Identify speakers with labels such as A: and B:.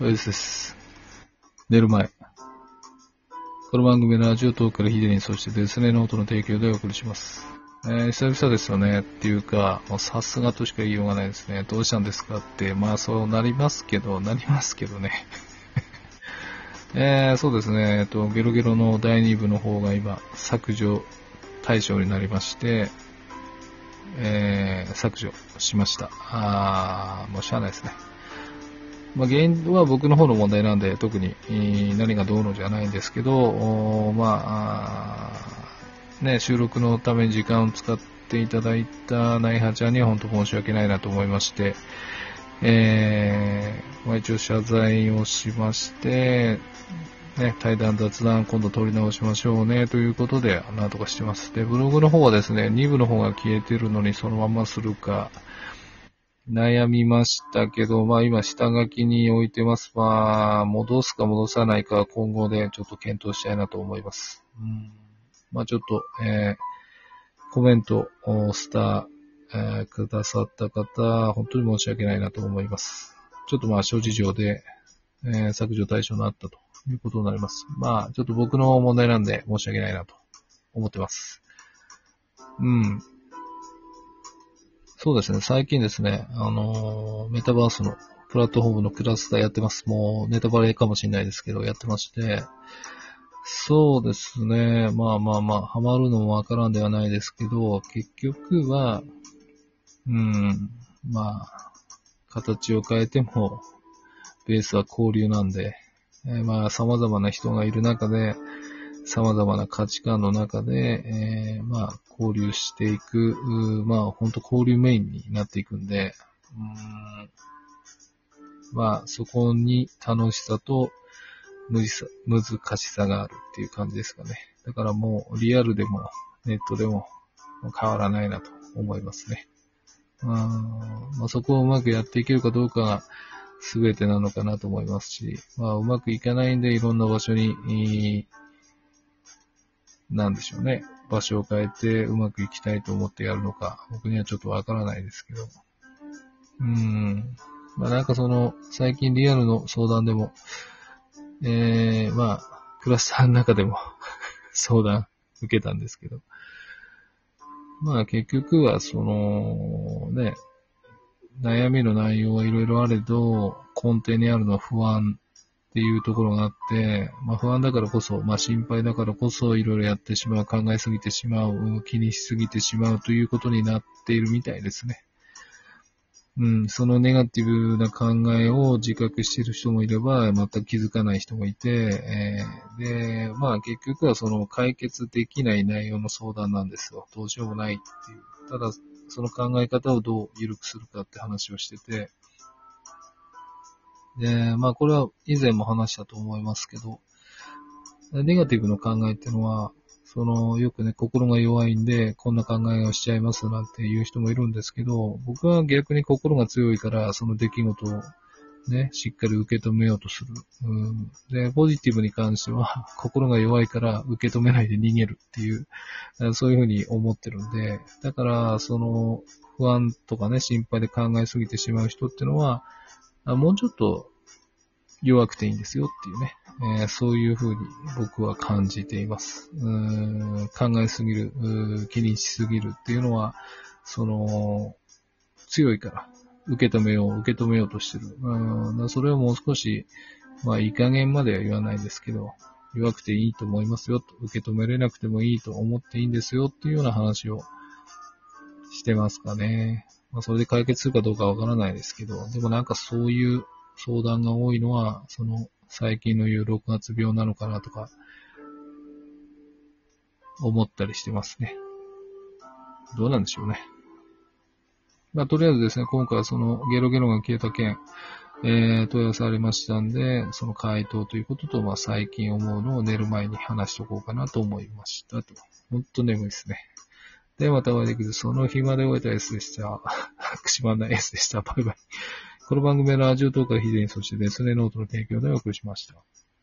A: おやす。です。寝る前。この番組のラジオトークからヒデリン、そしてデスネノートの提供でお送りします。えー、久々です。よね。っていうか、もうさす。がとしか言いようがないです。ね。どうしたんです。かって、まあそうなります。けど、なります。けどね。えー、そうです。ね。えっと、ゲロゲロの第2部の方が今、削除対象になりまして、えー、削除しました。あー、もうしゃあないです。ね。まあ、原因は僕の方の問題なんで、特に何がどうのじゃないんですけど、まあ、ね、収録のために時間を使っていただいたナイハちゃんには本当申し訳ないなと思いまして、えー、まあ、一応謝罪をしまして、ね、対談雑談今度撮り直しましょうねということで、なんとかしてます。で、ブログの方はですね、2部の方が消えてるのにそのままするか、悩みましたけど、まあ今下書きに置いてます。まあ、戻すか戻さないか今後でちょっと検討したいなと思います。うん、まあちょっと、えー、コメント、スター、えー、くださった方、本当に申し訳ないなと思います。ちょっとまあ諸事情で、えー、削除対象になったということになります。まあちょっと僕の問題なんで申し訳ないなと思ってます。うん。そうですね、最近ですね、あのー、メタバースのプラットフォームのクラスターやってます。もうネタバレかもしれないですけど、やってまして、そうですね、まあまあまあ、ハマるのもわからんではないですけど、結局は、うん、まあ、形を変えても、ベースは交流なんで、えー、まあ、様々な人がいる中で、様々な価値観の中で、えー、まあ、交流していく、まあ、ほんと交流メインになっていくんで、うんまあ、そこに楽しさと難しさがあるっていう感じですかね。だからもう、リアルでも、ネットでも変わらないなと思いますね。うんまあ、そこをうまくやっていけるかどうかが全てなのかなと思いますし、まあ、うまくいかないんでいろんな場所に、なんでしょうね。場所を変えてうまくいきたいと思ってやるのか、僕にはちょっとわからないですけど。うーん。まあなんかその、最近リアルの相談でも、えー、まあ、クラスターの中でも 相談受けたんですけど。まあ結局はその、ね、悩みの内容はいろいろあれど、根底にあるのは不安っていうところがあって、まあ不安だからこそ、まあ心配だからこそいろいろやってしまう、考えすぎてしまう、気にしすぎてしまうということになっているみたいですね。うん、そのネガティブな考えを自覚している人もいれば、全く気づかない人もいて、えー、で、まあ結局はその解決できない内容の相談なんですよ。どうしようもないっていう。ただ、その考え方をどう緩くするかって話をしてて、で、まあこれは以前も話したと思いますけど、ネガティブの考えっていうのは、その、よくね、心が弱いんで、こんな考えをしちゃいますなんていう人もいるんですけど、僕は逆に心が強いから、その出来事をね、しっかり受け止めようとする。うん、で、ポジティブに関しては、心が弱いから受け止めないで逃げるっていう、そういうふうに思ってるんで、だから、その、不安とかね、心配で考えすぎてしまう人ってのは、もうちょっと弱くていいんですよっていうね、えー、そういうふうに僕は感じています。うん考えすぎる、気にしすぎるっていうのは、その、強いから、受け止めよう、受け止めようとしてる。うん、それをもう少し、まあ、いい加減までは言わないですけど、弱くていいと思いますよ、受け止めれなくてもいいと思っていいんですよっていうような話をしてますかね。まあ、それで解決するかどうかわからないですけど、でもなんかそういう相談が多いのは、その、最近の言う6月病なのかなとか、思ったりしてますね。どうなんでしょうね。まあ、とりあえずですね、今回はそのゲロゲロが消えた件、えー、問い合わせありましたんで、その回答ということと、まあ、最近思うのを寝る前に話しとこうかなと思いましたと。ほんと眠いですね。で、またお会いできる。その日まで終えた S でした。くしまんない S でした。バイバイ。この番組のラジオトークヒデに、そしてデスネノートの提供でお送りしました。